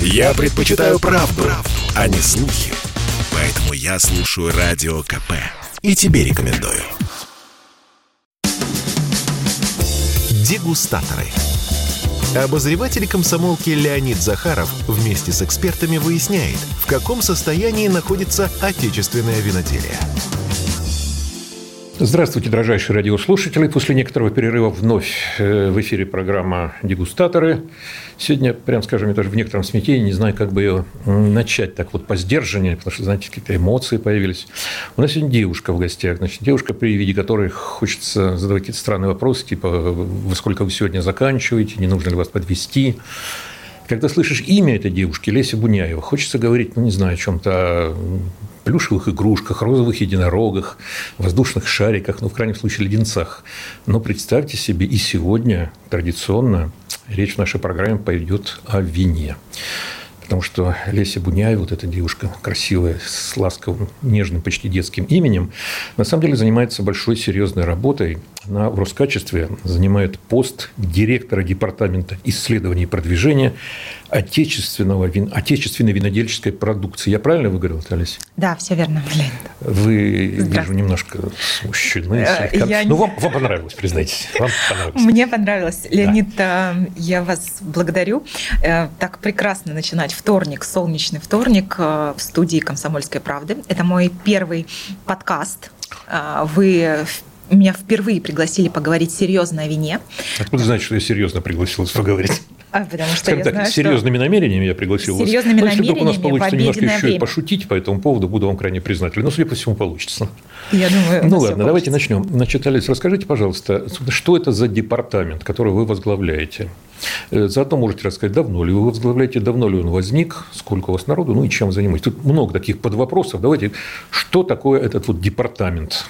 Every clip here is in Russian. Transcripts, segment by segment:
Я предпочитаю правду, правду, а не слухи. Поэтому я слушаю Радио КП. И тебе рекомендую. Дегустаторы. Обозреватель комсомолки Леонид Захаров вместе с экспертами выясняет, в каком состоянии находится отечественное виноделие. Здравствуйте, дрожайшие радиослушатели. После некоторого перерыва вновь э, в эфире программа «Дегустаторы». Сегодня, прям скажем, я даже в некотором смятении, не знаю, как бы ее начать так вот по сдержанию, потому что, знаете, какие-то эмоции появились. У нас сегодня девушка в гостях. Значит, девушка, при виде которой хочется задавать какие-то странные вопросы, типа, во сколько вы сегодня заканчиваете, не нужно ли вас подвести когда слышишь имя этой девушки, Леся Буняева, хочется говорить, ну, не знаю, о чем-то плюшевых игрушках, розовых единорогах, воздушных шариках, ну, в крайнем случае, леденцах. Но представьте себе, и сегодня традиционно речь в нашей программе пойдет о вине. Потому что Леся Буняева, вот эта девушка красивая, с ласковым, нежным, почти детским именем, на самом деле занимается большой серьезной работой – она в Роскачестве занимает пост директора департамента исследований и продвижения отечественного, отечественной винодельческой продукции. Я правильно выговорил, Олеся? Да, все верно, Леонид. Вы, вижу, немножко смущены. Э. Я... Ну, вам, вам понравилось, признайтесь. Вам понравилось. Мне понравилось. Леонид, да. я вас благодарю. Э, так прекрасно начинать вторник, солнечный вторник э, в студии «Комсомольской правды». Это мой первый подкаст. Вы меня впервые пригласили поговорить серьезно о вине. Откуда знаете, что я серьезно пригласил вас поговорить? А, потому что Скажем я так, знаю, серьезными что... намерениями я пригласил серьезными вас. Серьезными намерениями Если вдруг у нас получится немножко еще время. и пошутить по этому поводу, буду вам крайне признателен. Но, судя по всему, получится. Я думаю, Ну ладно, давайте начнем. Значит, Олесь, расскажите, пожалуйста, что это за департамент, который вы возглавляете? Э, заодно можете рассказать, давно ли вы возглавляете, давно ли он возник, сколько у вас народу, ну и чем занимаетесь. Тут много таких подвопросов. Давайте, что такое этот вот департамент?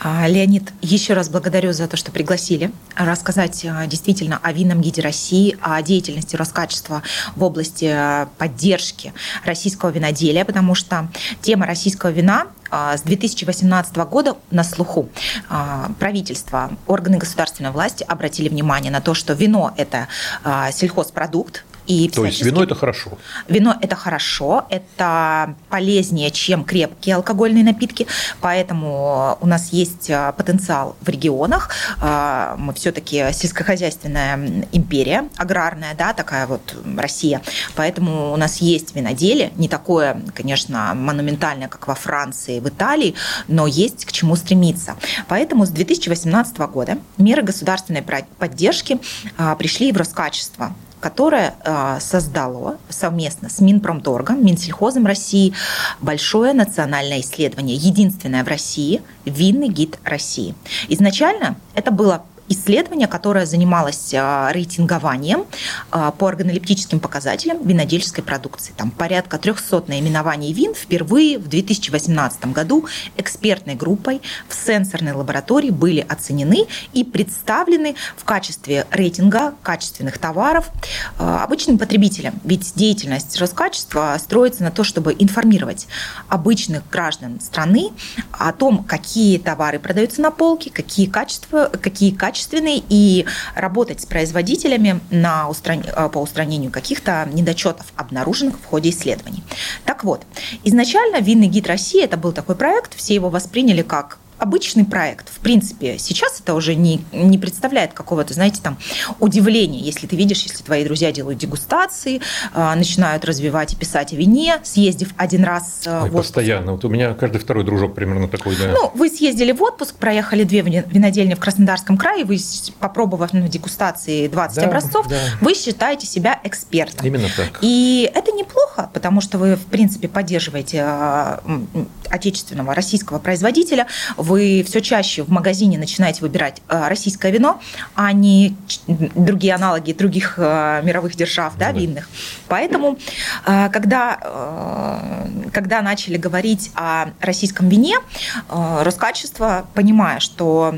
А, Леонид, еще раз благодарю за то, что пригласили рассказать а, действительно о винном гиде России, о деятельности Роскачества в области а, поддержки российского виноделия, потому что тема российского вина с 2018 года на слуху. Правительство, органы государственной власти обратили внимание на то, что вино – это сельхозпродукт, и То есть вино это хорошо? Вино это хорошо, это полезнее, чем крепкие алкогольные напитки, поэтому у нас есть а, потенциал в регионах. А, мы все-таки сельскохозяйственная империя, аграрная, да, такая вот Россия, поэтому у нас есть виноделие, не такое, конечно, монументальное, как во Франции, в Италии, но есть к чему стремиться. Поэтому с 2018 года меры государственной поддержки а, пришли в Роскачество которое а, создало совместно с Минпромторгом, Минсельхозом России большое национальное исследование, единственное в России, винный гид России. Изначально это было исследование, которое занималось а, рейтингованием а, по органолептическим показателям винодельческой продукции. Там порядка 300 наименований вин впервые в 2018 году экспертной группой в сенсорной лаборатории были оценены и представлены в качестве рейтинга качественных товаров а, обычным потребителям. Ведь деятельность Роскачества строится на то, чтобы информировать обычных граждан страны о том, какие товары продаются на полке, какие качества, какие качества качественный и работать с производителями на устран... Э, по устранению каких-то недочетов, обнаруженных в ходе исследований. Так вот, изначально винный гид России это был такой проект, все его восприняли как обычный проект. В принципе, сейчас это уже не, не представляет какого-то, знаете, там удивления, если ты видишь, если твои друзья делают дегустации, э, начинают развивать и писать о вине, съездив один раз э, Ой, в отпуск. Постоянно. Вот у меня каждый второй дружок примерно такой, да. Ну, вы съездили в отпуск, проехали две винодельни в Краснодарском крае, вы, попробовав на дегустации 20 да, образцов, да. вы считаете себя экспертом. Именно так. И это неплохо, потому что вы, в принципе, поддерживаете э, отечественного российского производителя, вы все чаще в магазине начинаете выбирать э, российское вино, а не другие аналоги других э, мировых держав, да, винных. Поэтому, э, когда, когда начали говорить о российском вине, Роскачество, понимая, что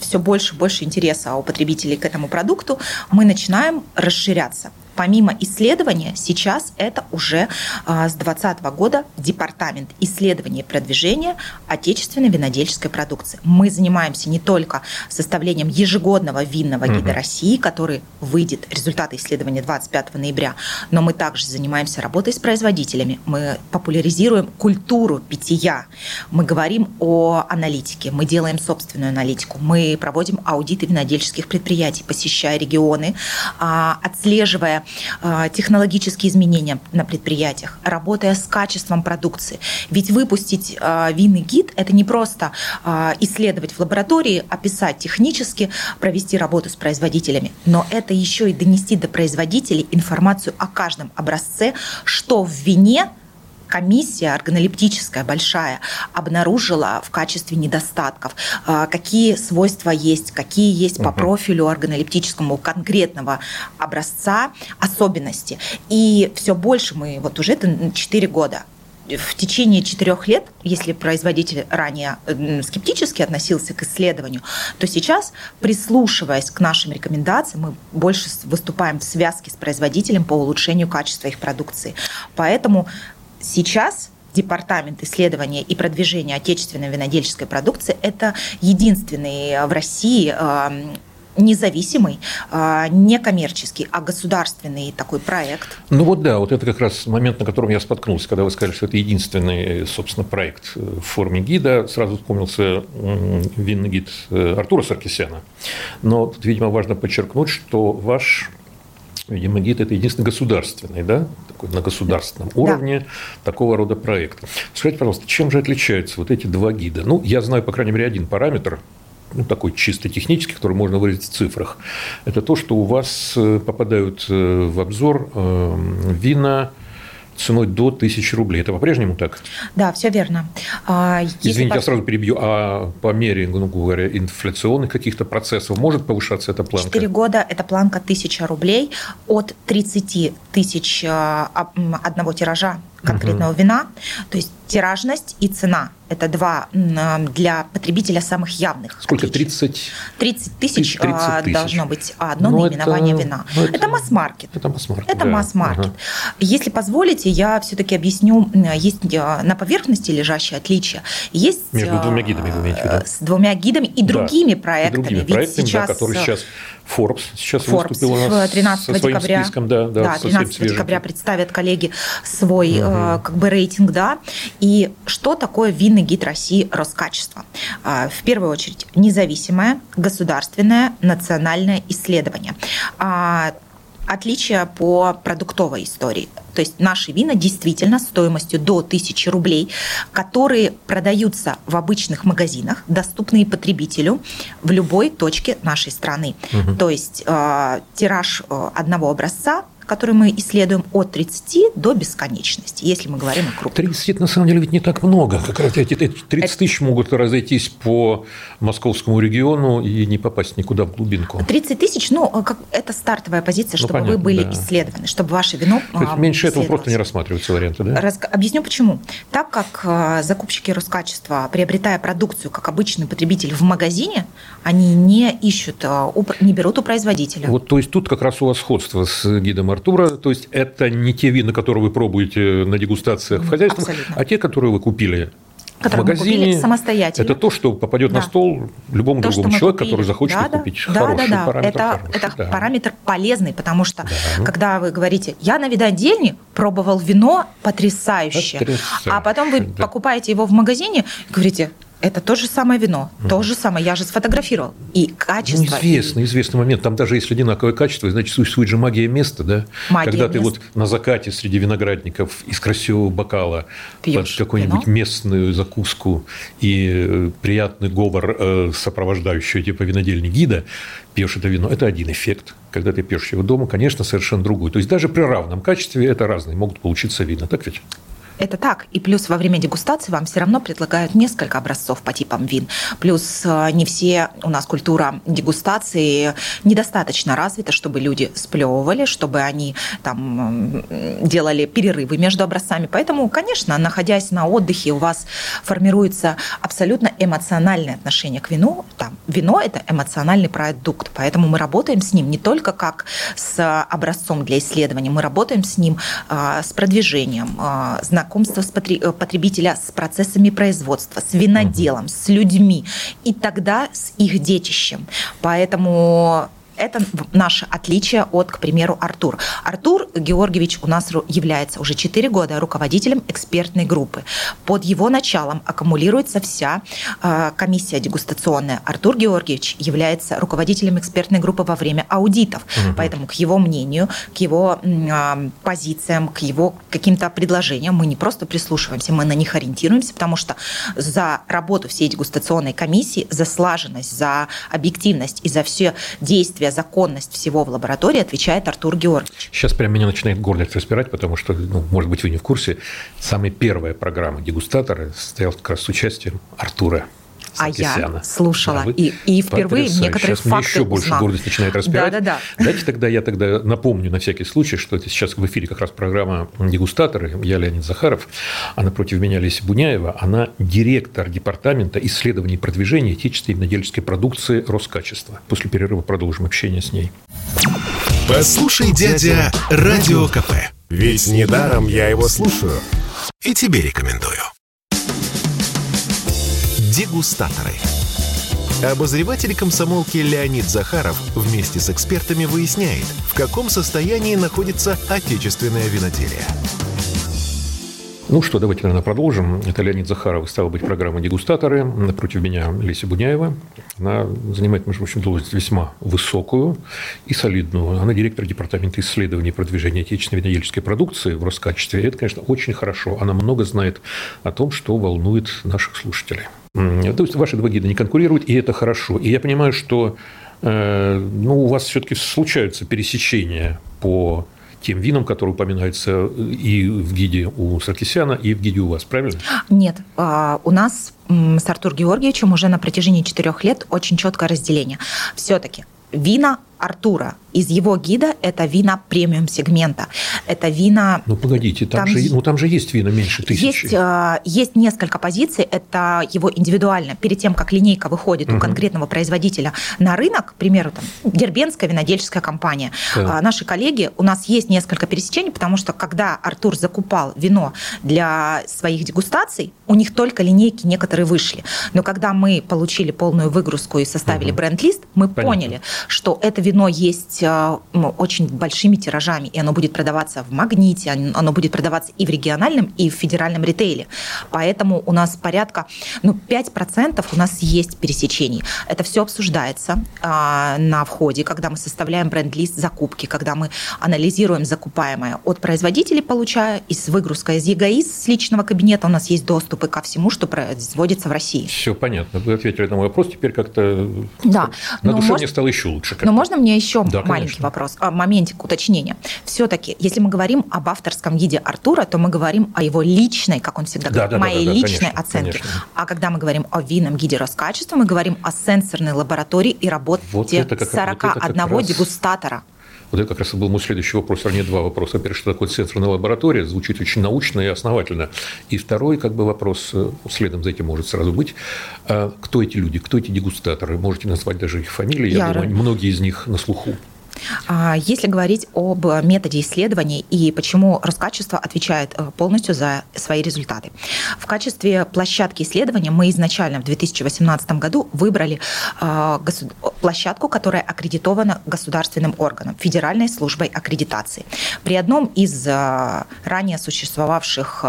все больше и больше интереса у потребителей к этому продукту, мы начинаем расширяться. Помимо исследования, сейчас это уже а, с 2020 года департамент исследования и продвижения отечественной винодельческой продукции. Мы занимаемся не только составлением ежегодного винного гида угу. России, который выйдет, результаты исследования 25 ноября, но мы также занимаемся работой с производителями. Мы популяризируем культуру питья. Мы говорим о аналитике, мы делаем собственную аналитику, мы проводим аудиты винодельческих предприятий, посещая регионы, а, отслеживая Э, технологические изменения на предприятиях, работая с качеством продукции. Ведь выпустить э, винный гид – это не просто э, исследовать в лаборатории, описать технически, провести работу с производителями, но это еще и донести до производителей информацию о каждом образце, что в вине – комиссия органолептическая большая обнаружила в качестве недостатков, а, какие свойства есть, какие есть по профилю органолептическому конкретного образца особенности. И все больше мы, вот уже это 4 года, в течение четырех лет, если производитель ранее скептически относился к исследованию, то сейчас, прислушиваясь к нашим рекомендациям, мы больше выступаем в связке с производителем по улучшению качества их продукции. Поэтому Сейчас Департамент исследования и продвижения отечественной винодельческой продукции – это единственный в России эм, независимый, э, не коммерческий, а государственный такой проект. Ну вот да, вот это как раз момент, на котором я споткнулся, когда вы сказали, что это единственный, собственно, проект в форме гида. Сразу вспомнился винный гид э, Артура Саркисяна. Но тут, видимо, важно подчеркнуть, что ваш ГИД – это единственный государственный, да, такой на государственном да. уровне такого рода проект. Скажите, пожалуйста, чем же отличаются вот эти два гида? Ну, я знаю, по крайней мере, один параметр, ну, такой чисто технический, который можно выразить в цифрах. Это то, что у вас э, попадают э, в обзор э, вина ценой до 1000 рублей. Это по-прежнему так? Да, все верно. А, Извините, по... я сразу перебью. А по мере, ну, говоря, инфляционных каких-то процессов может повышаться эта планка? Четыре года – это планка 1000 рублей от 30 тысяч а, одного тиража конкретного угу. вина. То есть тиражность и цена – это два для потребителя самых явных. Сколько? 30? 30 тысяч, 30 а, тысяч. должно быть одно но ну, наименование это, вина. Это, это масс-маркет. Это масс-маркет. Это да. масс-маркет. Ага. Если позволите, я все-таки объясню. Есть на поверхности лежащие отличия. Есть Между двумя гидами, вы имеете в виду? С двумя гидами и другими да, проектами. И другими проектами, сейчас, да, которые сейчас Forbes сейчас Forbes выступил у нас 13 со своим декабря, списком, да, да, да 13 декабря представят коллеги свой угу. э, как бы рейтинг, да. И что такое винный гид России Роскачество? Э, в первую очередь независимое государственное национальное исследование. Э, отличия по продуктовой истории. То есть наши вина действительно стоимостью до 1000 рублей, которые продаются в обычных магазинах, доступные потребителю в любой точке нашей страны. Угу. То есть э, тираж э, одного образца который мы исследуем от 30 до бесконечности, если мы говорим о крупных. 30 это на самом деле ведь не так много. Как раз эти 30 тысяч могут разойтись по московскому региону и не попасть никуда в глубинку. 30 тысяч, ну, как, это стартовая позиция, ну, чтобы ну, понятно, вы были да. исследованы, чтобы ваше вино То есть меньше этого просто не рассматриваются варианты, да? Раз... Объясню почему. Так как а, закупщики Роскачества, приобретая продукцию как обычный потребитель в магазине, они не ищут, а, не берут у производителя. Вот, то есть тут как раз у вас сходство с гидом Артура, то есть это не те вина, которые вы пробуете на дегустациях в хозяйстве, а те, которые вы купили в магазине самостоятельно. Это то, что попадет да. на стол любому то, другому человеку, купили. который захочет да, купить да, хороший да, да. параметр. Это, хороший, это да. параметр полезный, потому что да. когда вы говорите, я на видодельне пробовал вино потрясающее, потрясающе, а потом вы да. покупаете его в магазине и говорите, это то же самое вино, mm. то же самое. Я же сфотографировал. И качество. Ну, известный, известный момент. Там даже если одинаковое качество, значит, существует же магия места, да? Магия Когда места. ты вот на закате среди виноградников из красивого бокала Пьешь под какую-нибудь вино? местную закуску и э, приятный говор э, сопровождающего типа винодельни гида, пьешь это вино. Это один эффект. Когда ты пьешь его дома, конечно, совершенно другой. То есть даже при равном качестве это разные могут получиться вина. Так ведь? Это так. И плюс во время дегустации вам все равно предлагают несколько образцов по типам вин. Плюс э, не все у нас культура дегустации недостаточно развита, чтобы люди сплевывали, чтобы они там делали перерывы между образцами. Поэтому, конечно, находясь на отдыхе, у вас формируется абсолютно эмоциональное отношение к вину. Там, вино – это эмоциональный продукт, поэтому мы работаем с ним не только как с образцом для исследования, мы работаем с ним э, с продвижением, э, знакомство с э, потребителя с процессами производства, с виноделом, с людьми и тогда с их детищем. Поэтому это наше отличие от, к примеру, Артур. Артур Георгиевич у нас является уже 4 года руководителем экспертной группы. Под его началом аккумулируется вся э, комиссия дегустационная. Артур Георгиевич является руководителем экспертной группы во время аудитов. Угу. Поэтому к его мнению, к его э, позициям, к его каким-то предложениям мы не просто прислушиваемся, мы на них ориентируемся, потому что за работу всей дегустационной комиссии, за слаженность, за объективность и за все действия законность всего в лаборатории отвечает Артур Георгиевич. Сейчас прям меня начинает гордость распирать, потому что, ну, может быть, вы не в курсе, самая первая программа «Дегустаторы» состояла как раз с участием Артура а я слушала да, вы... и, и впервые Потрясающе. некоторые сейчас факты мне еще больше гордость начинает распирать. Да, да, да. Дайте тогда я тогда напомню на всякий случай, что это сейчас в эфире как раз программа «Дегустаторы». Я Леонид Захаров, а напротив меня Леся Буняева. Она директор департамента исследований и продвижения отечественной винодельческой продукции Роскачества. После перерыва продолжим общение с ней. Послушай, дядя, Радио КП. Ведь недаром я его слушаю. И тебе рекомендую. Дегустаторы. Обозреватель комсомолки Леонид Захаров вместе с экспертами выясняет, в каком состоянии находится отечественное виноделие. Ну что, давайте, наверное, продолжим. Это Леонид Захаров, стала быть программа «Дегустаторы». Напротив меня Леся Буняева. Она занимает, между прочим, должность весьма высокую и солидную. Она директор департамента исследований и продвижения отечественной винодельческой продукции в Роскачестве. И это, конечно, очень хорошо. Она много знает о том, что волнует наших слушателей. То есть ваши два гида не конкурируют, и это хорошо. И я понимаю, что э, ну, у вас все-таки случаются пересечения по тем винам, которые упоминаются и в гиде у Саркисяна, и в гиде у вас, правильно? Нет, а, у нас с Артуром Георгиевичем уже на протяжении четырех лет очень четкое разделение. Все-таки вина Артура из его гида это вина премиум сегмента. Это вина... Ну, погодите, там, там, же, ну, там же есть вина меньше тысячи. Есть, э, есть несколько позиций. Это его индивидуально. Перед тем, как линейка выходит угу. у конкретного производителя на рынок, к примеру, там, Дербенская винодельческая компания, да. э, наши коллеги, у нас есть несколько пересечений, потому что когда Артур закупал вино для своих дегустаций, у них только линейки некоторые вышли. Но когда мы получили полную выгрузку и составили угу. бренд-лист, мы Понятно. поняли, что это вино есть э, очень большими тиражами, и оно будет продаваться в магните, оно будет продаваться и в региональном, и в федеральном ритейле. Поэтому у нас порядка, ну, 5% у нас есть пересечений. Это все обсуждается а, на входе, когда мы составляем бренд-лист закупки, когда мы анализируем закупаемое от производителей, получая, и с выгрузкой из ЕГАИС, с личного кабинета у нас есть доступы ко всему, что производится в России. Все понятно. Вы ответили на мой вопрос. Теперь как-то да. на душе может... мне стало еще лучше. Но можно мне еще да, маленький конечно. вопрос, а, моментик уточнения. Все-таки, если мы говорим об авторском гиде Артура, то мы говорим о его личной, как он всегда да, говорит, да, моей да, да, личной конечно, оценке. Конечно. А когда мы говорим о винном гиде Роскачества, мы говорим о сенсорной лаборатории и работе вот 41 вот дегустатора. Вот это как раз был мой следующий вопрос, вернее, два вопроса. Во-первых, что такое сенсорная лаборатория? Звучит очень научно и основательно. И второй как бы вопрос, э, следом за этим может сразу быть, а кто эти люди, кто эти дегустаторы? Можете назвать даже их фамилии, я, я думаю, многие из них на слуху. А, если говорить об методе исследований и почему Роскачество отвечает э, полностью за свои результаты. В качестве площадки исследования мы изначально в 2018 году выбрали э, площадку, которая аккредитована государственным органом, Федеральной службой аккредитации. При одном из э, ранее существовавших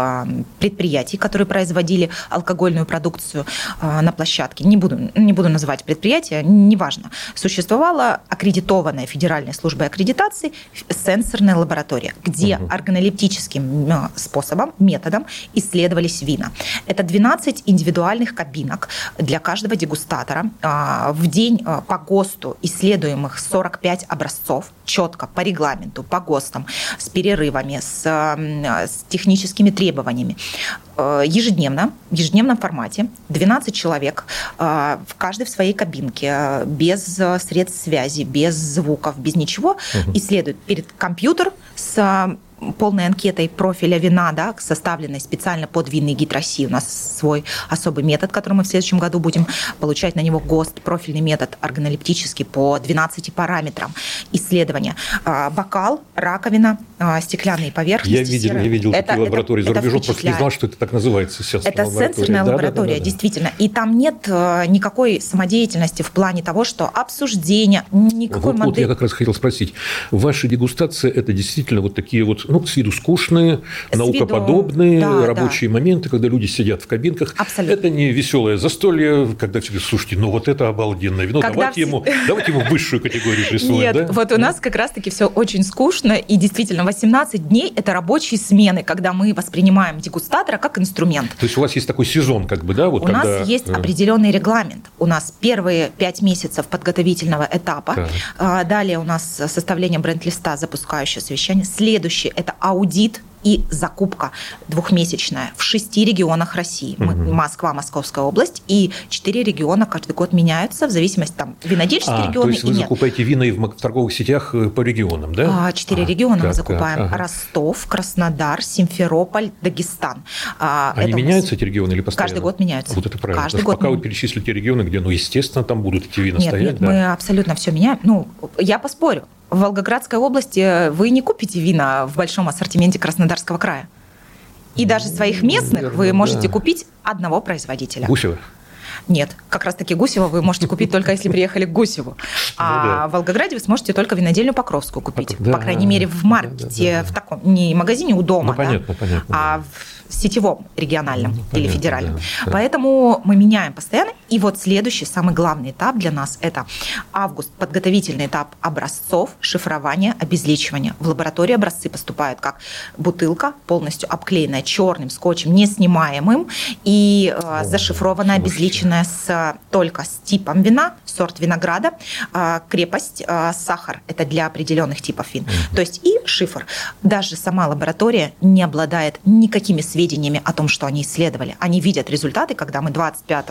предприятий, которые производили алкогольную продукцию на площадке, не буду, не буду называть предприятие, неважно, существовала аккредитованная Федеральная Федеральной службой аккредитации сенсорная лаборатория, где угу. органолептическим э, способом, методом исследовались вина. Это 12 индивидуальных кабинок для каждого дегустатора. А, в день э, по ГОСТу исследуемых 45 образцов, четко по регламенту, по ГОСТам, с перерывами, с, с техническими требованиями. Э, ежедневно, в ежедневном формате 12 человек, э, в каждой в своей кабинке, без средств связи, без звуков, без ничего, угу. исследуют перед компьютер с полной анкетой профиля вина, да, составленной специально под винный гид России. У нас свой особый метод, который мы в следующем году будем получать на него ГОСТ, профильный метод органолептический по 12 параметрам исследования. А, бокал, раковина, а, стеклянные поверхности. Я видел, я видел это, такие лаборатории это, за рубежом, просто не знал, что это так называется сейчас. Это сенсорная да, лаборатория, да, да, да, действительно. И там нет э, никакой самодеятельности в плане того, что обсуждение, никакой вот, модели... Вот я как раз хотел спросить. Ваша дегустация – это действительно вот такие вот ну, с виду скучные, с наукоподобные виду, да, рабочие да. моменты, когда люди сидят в кабинках. Абсолютно. Это не веселое застолье, когда тебе, слушайте, ну вот это обалденное вино, когда давайте, все... ему, давайте ему высшую категорию присвоим. Нет, да? вот у нас как раз-таки все очень скучно, и действительно 18 дней – это рабочие смены, когда мы воспринимаем дегустатора как инструмент. То есть у вас есть такой сезон, как бы, да? Вот у когда... нас есть э, определенный регламент. У нас первые 5 месяцев подготовительного этапа, так. А, далее у нас составление бренд-листа, запускающее совещание, следующий – это аудит и закупка двухмесячная в шести регионах России. Угу. Москва, Московская область, и четыре региона каждый год меняются в зависимости, там, винодельческие а, регионы то есть вы и закупаете нет. вина и в торговых сетях э, по регионам, да? А, четыре а, региона так, мы закупаем. Так, ага. Ростов, Краснодар, Симферополь, Дагестан. А, Они меняются, нас... эти регионы или постоянно? Каждый год меняются. Вот это правильно. Каждый год. Пока вы перечислите регионы, где, ну, естественно, там будут эти вина нет, стоять. Нет, да? мы абсолютно все меняем. Ну, я поспорю в Волгоградской области вы не купите вина в большом ассортименте Краснодарского края. И даже своих местных Верно, вы можете да. купить одного производителя. Гусева? Нет, как раз-таки Гусева вы можете купить только если приехали к Гусеву. А ну в Волгограде вы сможете только винодельню Покровскую купить. По крайней мере, в маркете, в таком, не магазине у дома, ну, понятно, понятно, а в сетевом региональном ну, понятно, или федеральном. Да, Поэтому мы меняем постоянно. И вот следующий, самый главный этап для нас – это август, подготовительный этап образцов, шифрования, обезличивания. В лаборатории образцы поступают как бутылка, полностью обклеенная черным скотчем, неснимаемым, и э, зашифрованная, обезличенная с, только с типом вина, сорт винограда, э, крепость, э, сахар – это для определенных типов вин. Mm-hmm. То есть и шифр. Даже сама лаборатория не обладает никакими сведениями о том, что они исследовали. Они видят результаты, когда мы 25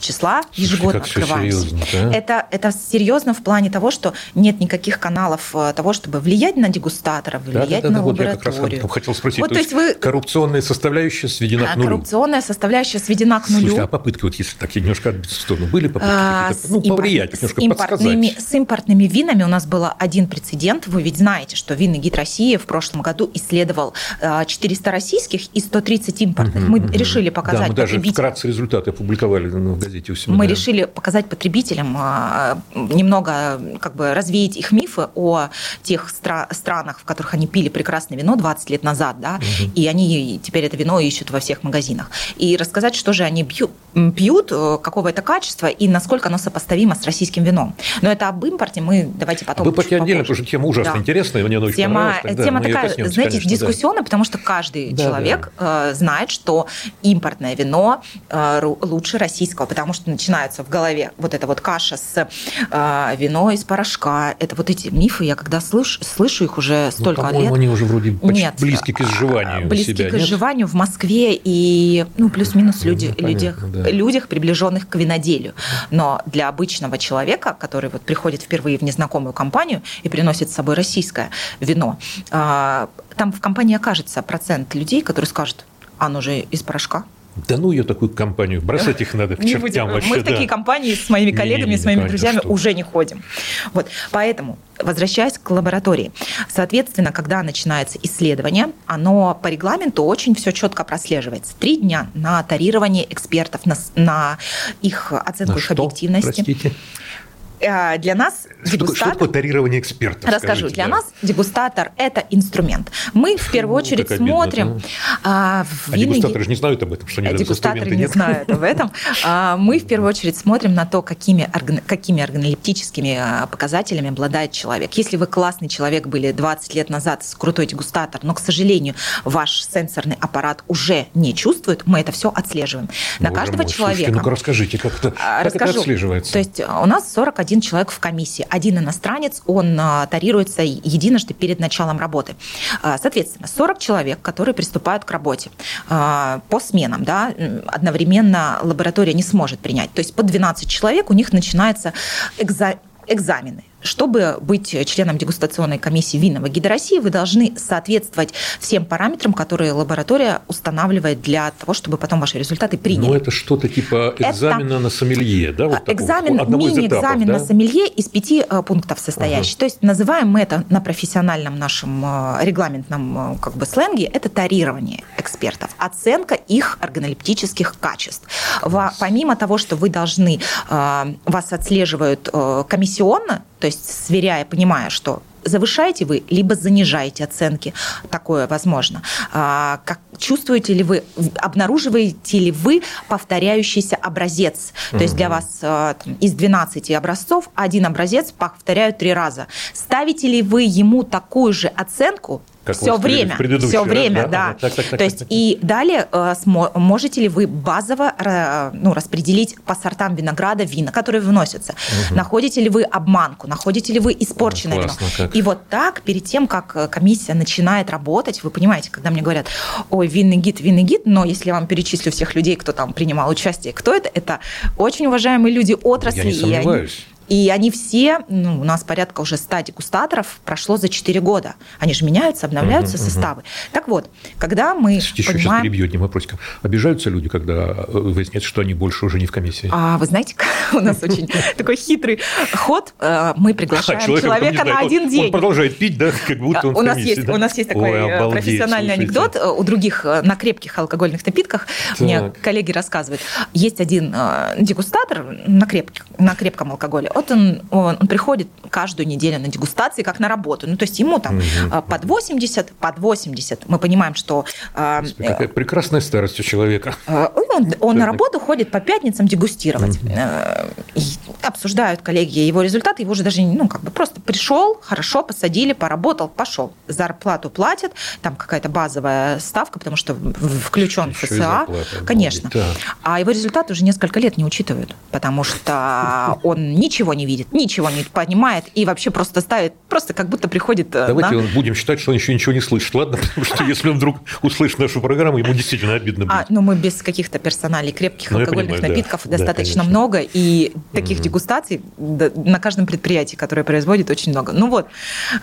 числа ежегодно Слушай, открываемся. Серьезно, да? это, это серьезно в плане того, что нет никаких каналов э, того, чтобы влиять на дегустатора, влиять да, да, да, на да, лабораторию. Вот я как раз хотел спросить. Вот, то, то есть вы... коррупционная составляющая сведена к нулю. Коррупционная составляющая сведена к нулю. Слушайте, а попытки, вот если так немножко отбиться в сторону, были попытки а, ну, повлиять, импорт, немножко с импортными, подсказать? С импортными винами у нас был один прецедент. Вы ведь знаете, что винный гид России в прошлом году исследовал 400 э, российских и 130 импортных. Угу, мы угу. решили показать да, мы даже вкратце результаты опубликовали в газете у себя. Мы да. решили показать потребителям, а, немного как бы развеять их мифы о тех стра- странах, в которых они пили прекрасное вино 20 лет назад, да, угу. и они теперь это вино ищут во всех магазинах. И рассказать, что же они пьют, пьют э, какого это качества и насколько оно сопоставимо с российским вином. Но это об импорте мы давайте потом Об импорте отдельно, потому что тема ужасно да. интересная, мне она очень тема, понравилась. Тема такая, знаете, конечно, дискуссионная, да. потому что каждый да, человек да. Э, знает, что импортное вино э, лучше российского, потому что начинается в голове вот эта вот каша с вино из порошка. Это вот эти мифы, я когда слышу, слышу их уже ну, столько ну, лет. они уже вроде нет, близки к изживанию Близки себя, к изживанию в Москве и ну, плюс-минус люди, ну, людях, да. людях, приближенных к виноделию. Но для обычного человека, который вот приходит впервые в незнакомую компанию и приносит с собой российское вино, там в компании окажется процент людей, которые скажут, оно же из порошка, да ну ее такую компанию, бросать их надо к не чертям будем. вообще. Мы в такие компании с моими коллегами, не, не, с моими друзьями что? уже не ходим. Вот. Поэтому, возвращаясь к лаборатории, соответственно, когда начинается исследование, оно по регламенту очень все четко прослеживается. Три дня на тарирование экспертов, на, на их оценку на их что? объективности. Простите? Э, для нас что дегустатор... Такое, что такое тарирование экспертов? Расскажу. Скажите, для да. нас дегустатор – это инструмент. Мы в первую ну, очередь смотрим… Обидно, а, в а винные... дегустаторы же не знают об этом, что они Дегустаторы не нет. знают об этом. А, мы в первую очередь смотрим на то, какими, какими органолептическими а, показателями обладает человек. Если вы классный человек были 20 лет назад, крутой дегустатор, но, к сожалению, ваш сенсорный аппарат уже не чувствует, мы это все отслеживаем. На Боже каждого мой, человека… Слушайте, ну-ка расскажите, как это, как это отслеживается? То есть у нас 41 человек в комиссии. Один иностранец, он тарируется единожды перед началом работы. Соответственно, 40 человек, которые приступают к работе по сменам, да, одновременно лаборатория не сможет принять. То есть по 12 человек у них начинаются экза экзамены. Чтобы быть членом дегустационной комиссии винного гида России, вы должны соответствовать всем параметрам, которые лаборатория устанавливает для того, чтобы потом ваши результаты приняли. Ну, это что-то типа экзамена это на сомелье, да? Вот экзамен, мини-экзамен да? на сомелье из пяти э, пунктов состоящий. Ага. То есть называем мы это на профессиональном нашем э, регламентном э, как бы сленге, это тарирование экспертов, оценка их органолептических качеств. Помимо того, что вы должны, вас отслеживают комиссионно, то есть сверяя, понимая, что завышаете вы, либо занижаете оценки, такое возможно. А, как, чувствуете ли вы, обнаруживаете ли вы повторяющийся образец? То есть для вас а, из 12 образцов один образец повторяют три раза. Ставите ли вы ему такую же оценку, как все время, все время, да. да. Так, так, так, То есть и далее э, можете ли вы базово ну, распределить по сортам винограда вина, которые вносятся? Угу. Находите ли вы обманку? Находите ли вы испорченное вино? Как. И вот так перед тем, как э, комиссия начинает работать, вы понимаете, когда мне говорят, ой, винный гид, винный гид, но если я вам перечислю всех людей, кто там принимал участие, кто это, это очень уважаемые люди отрасли. Я не сомневаюсь. И они все, ну, у нас порядка уже 100 дегустаторов прошло за 4 года. Они же меняются, обновляются угу, составы. Угу. Так вот, когда мы Еще понимаем... сейчас перебью одним вопросиком. Обижаются люди, когда выясняется, что они больше уже не в комиссии? А вы знаете, у нас очень такой хитрый ход. Э, мы приглашаем человека на один день. Он продолжает пить, да, как будто он у нас есть У нас есть такой э, профессиональный анекдот. Э, у других на крепких алкогольных напитках мне коллеги рассказывают. Есть один дегустатор на крепком алкоголе вот он, он, он приходит каждую неделю на дегустации, как на работу. Ну, то есть ему там угу. под 80, под 80. Мы понимаем, что... А, Господи, какая прекрасная старость у человека. А, он, он на работу ходит по пятницам дегустировать. Угу. И обсуждают коллеги его результаты. Его уже даже, ну, как бы просто пришел, хорошо, посадили, поработал, пошел. Зарплату платят, там какая-то базовая ставка, потому что включен Еще ФСА. Конечно. Да. А его результаты уже несколько лет не учитывают, потому что он ничего не видит, ничего не понимает и вообще просто ставит, просто как будто приходит... Э, Давайте да? будем считать, что он еще ничего не слышит, ладно? Потому что если он вдруг услышит нашу программу, ему действительно обидно будет. А, ну, мы без каких-то персоналей крепких ну, алкогольных понимаю, напитков да. достаточно да, много, и таких угу. Дегустаций на каждом предприятии, которое производит, очень много. Ну вот,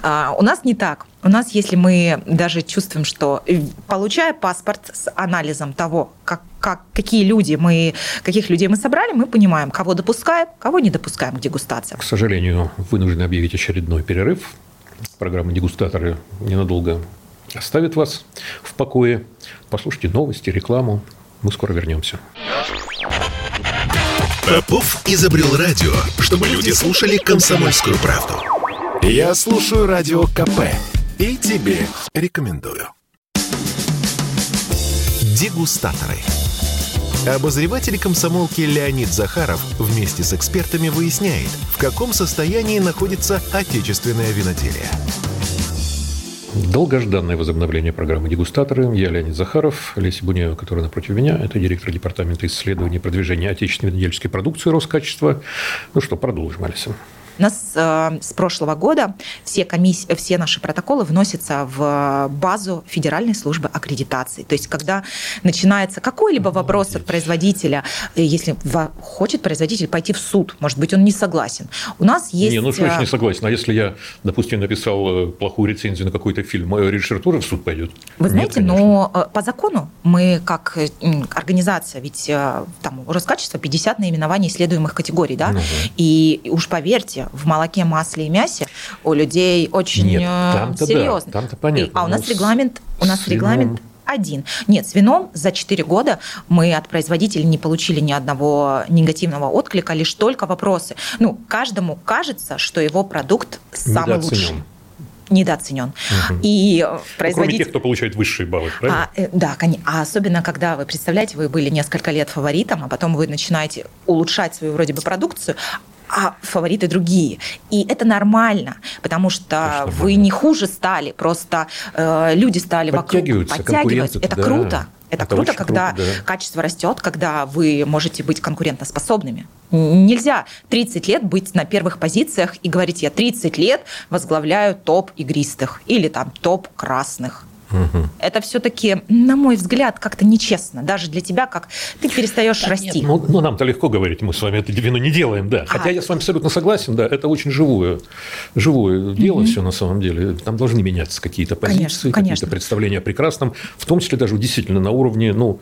а, у нас не так. У нас, если мы даже чувствуем, что э, получая паспорт с анализом того, как, как, какие люди мы, каких людей мы собрали, мы понимаем, кого допускаем, кого не допускаем к дегустации. К сожалению, вынуждены объявить очередной перерыв. Программа «Дегустаторы» ненадолго оставит вас в покое. Послушайте новости, рекламу. Мы скоро вернемся. Попов изобрел радио, чтобы люди слушали комсомольскую правду. Я слушаю радио КП и тебе рекомендую. Дегустаторы. Обозреватель комсомолки Леонид Захаров вместе с экспертами выясняет, в каком состоянии находится отечественное виноделие. Долгожданное возобновление программы «Дегустаторы». Я Леонид Захаров, Леся Бунеева, которая напротив меня. Это директор департамента исследований и продвижения отечественной винодельской продукции Роскачества. Ну что, продолжим, Алиса. У нас э, с прошлого года все, комиссии, все наши протоколы вносятся в базу Федеральной службы аккредитации. То есть, когда начинается какой-либо вопрос от производителя, э, если хочет производитель пойти в суд, может быть, он не согласен. У нас есть... Не, ну что значит не согласен? А если я, допустим, написал э, плохую рецензию на какой-то фильм, мой режиссер тоже в суд пойдет? Вы знаете, Нет, но э, по закону мы как организация, ведь там у Роскачества 50 наименований исследуемых категорий, да, угу. и уж поверьте, в молоке, масле и мясе у людей очень Нет, э, там серьезно. Да, там-то понятно. И, а у нас регламент, у нас регламент Один. Нет, с вином за 4 года мы от производителей не получили ни одного негативного отклика, лишь только вопросы. Ну, каждому кажется, что его продукт самый лучший недооценен. Угу. И производитель... Ну, кроме тех, кто получает высшие баллы, правильно? А, да, конечно. А особенно, когда вы, представляете, вы были несколько лет фаворитом, а потом вы начинаете улучшать свою вроде бы продукцию, а фавориты другие. И это нормально, потому что Конечно, вы не хуже стали, просто э, люди стали вокруг подтягиваться. Это да. круто. Это, это круто, когда круто, да. качество растет, когда вы можете быть конкурентоспособными. Нельзя 30 лет быть на первых позициях и говорить, я 30 лет возглавляю топ игристых или там топ красных. Угу. Это все-таки, на мой взгляд, как-то нечестно. Даже для тебя, как ты перестаешь да, расти. Нет, ну, ну, нам-то легко говорить, мы с вами это вино не делаем, да. Хотя а, я с вами абсолютно согласен, да, это очень живое, живое дело угу. все на самом деле. Там должны меняться какие-то позиции, какие-то представления о прекрасном, в том числе даже действительно на уровне, ну,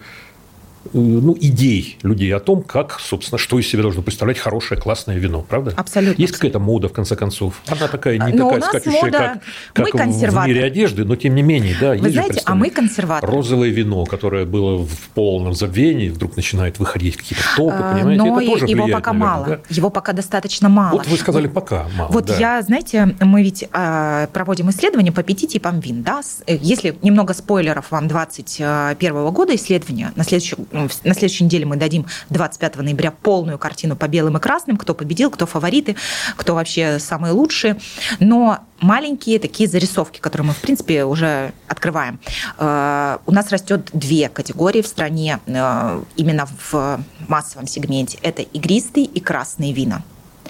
ну, идей людей о том, как, собственно, что из себя должно представлять хорошее, классное вино, правда? Абсолютно. Есть какая-то мода, в конце концов. Она такая не но такая скачущая, мода... как, как в мире одежды, но тем не менее, да. Вы знаете, а мы консерваторы. Розовое вино, которое было в полном забвении, вдруг начинает выходить какие-то топы, а, понимаете? Но Это тоже его влияет, пока наверное, мало. Да? Его пока достаточно мало. Вот вы сказали вот, пока мало. Вот да. я, знаете, мы ведь а, проводим исследования по пяти типам вин, да. Э, если немного спойлеров вам 2021 года исследования, на следующий, на следующей неделе мы дадим 25 ноября полную картину по белым и красным, кто победил, кто фавориты, кто вообще самые лучшие. Но маленькие такие зарисовки, которые мы, в принципе, уже открываем. Э, у нас растет две категории в стране э, именно в массовом сегменте. Это игристые и красные вина.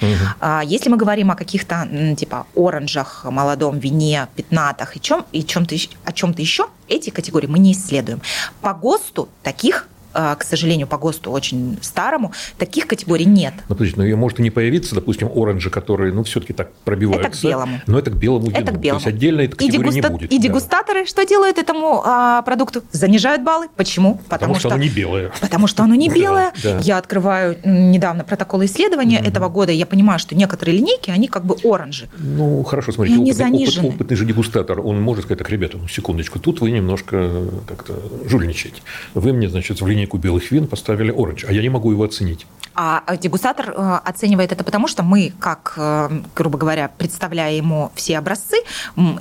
Угу. Если мы говорим о каких-то типа оранжах, молодом вине, пятнатах и, чем, и чем-то, о чем-то еще, эти категории мы не исследуем. По ГОСТу таких к сожалению, по ГОСТу очень старому, таких категорий нет. Ну, подождите, но ее может и не появиться, допустим, оранжи, которые, ну, все-таки так пробиваются. Это к белому. Но это к белому вину. Это к белому. То есть отдельно категории и дегуста... не будет. И да. дегустаторы что делают этому а, продукту? Занижают баллы. Почему? Потому, Потому что, что оно не белое. Потому что оно не белое. Да, да. Я открываю недавно протоколы исследования угу. этого года, и я понимаю, что некоторые линейки, они как бы оранжи. Ну, хорошо, смотрите, опытный, опыт, опытный же дегустатор, он может сказать, так, ребята, ну, секундочку, тут вы немножко как-то жульничаете. Вы мне, значит, в линейку белых вин поставили оранж, а я не могу его оценить. А дегустатор э, оценивает это потому, что мы, как, э, грубо говоря, представляя ему все образцы,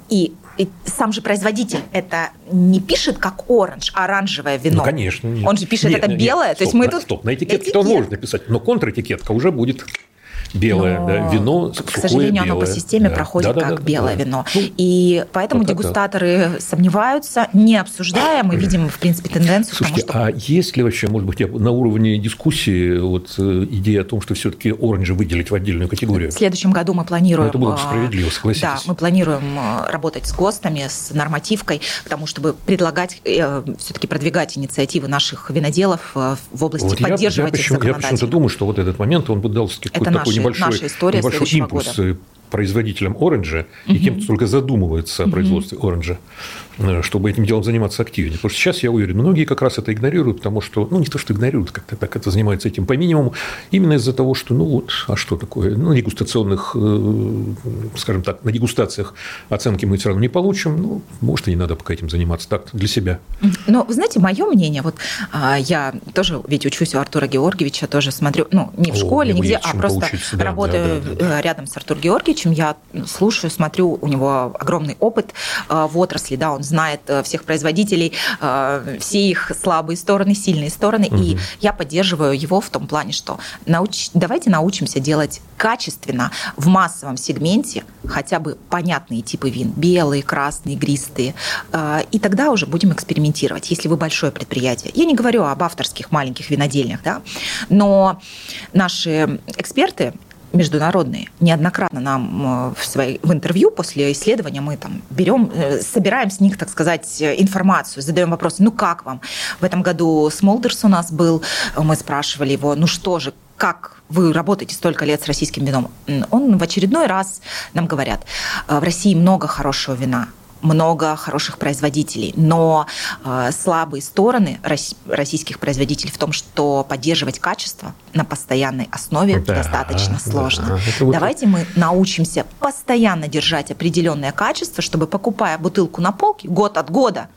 и и сам же производитель это не пишет как оранж, оранжевое вино. Ну, конечно. Нет. Он же пишет нет, это нет, белое. Нет, стоп, то есть мы на, тут... Стоп, на этикетке Этикет. он может написать, но контратикетка уже будет белое, Но, да, вино К сухое, сожалению, белое. оно по системе да. проходит да, как да, белое да. вино. Ну, и поэтому вот дегустаторы так. сомневаются, не обсуждая, мы видим, в принципе, тенденцию Слушайте, тому, что... а есть ли вообще, может быть, на уровне дискуссии вот э, идея о том, что все-таки оранжи выделить в отдельную категорию? В следующем году мы планируем... Но это было бы а, справедливо, согласитесь. Да, мы планируем э, работать с ГОСТами, с нормативкой, к тому, чтобы предлагать, э, все-таки продвигать инициативы наших виноделов в области вот поддерживать я, я, почему, я почему-то думаю, что вот этот момент, он бы дал какой-то такой небольшой, наша история небольшой импульс года. Производителям оранжа угу. и тем, кто только задумывается о производстве угу. оранжа. Э, чтобы этим делом заниматься активнее. Потому что сейчас, я уверен, многие как раз это игнорируют, потому что, ну, не то, что игнорируют, как-то так это занимаются этим по минимуму, именно из-за того, что, ну, вот, а что такое? Ну, дегустационных, э, скажем так, на дегустациях оценки мы все равно не получим, ну, может, и не надо пока этим заниматься так, для себя. Но, вы знаете, мое мнение, вот а, я тоже ведь учусь у Артура Георгиевича, тоже смотрю, ну, не в школе, О, нигде, а просто да, работаю да, да, да. рядом с Артуром Георгиевичем, я слушаю, смотрю, у него огромный опыт э, в отрасли, да, он знает э, всех производителей, э, все их слабые стороны, сильные стороны. Угу. И я поддерживаю его в том плане, что науч... давайте научимся делать качественно в массовом сегменте хотя бы понятные типы вин. Белые, красные, игристые. И тогда уже будем экспериментировать, если вы большое предприятие. Я не говорю об авторских маленьких винодельнях, да, но наши эксперты международные. Неоднократно нам э, в, свои, в интервью после исследования мы там берем, э, собираем с них, так сказать, информацию, задаем вопросы, ну как вам? В этом году Смолдерс у нас был, мы спрашивали его, ну что же, как вы работаете столько лет с российским вином? Он в очередной раз нам говорят, «Э, в России много хорошего вина, много хороших производителей, но э, слабые стороны российских производителей в том, что поддерживать качество на постоянной основе да, достаточно сложно. Да. Давайте мы научимся постоянно держать определенное качество, чтобы покупая бутылку на полке год от года,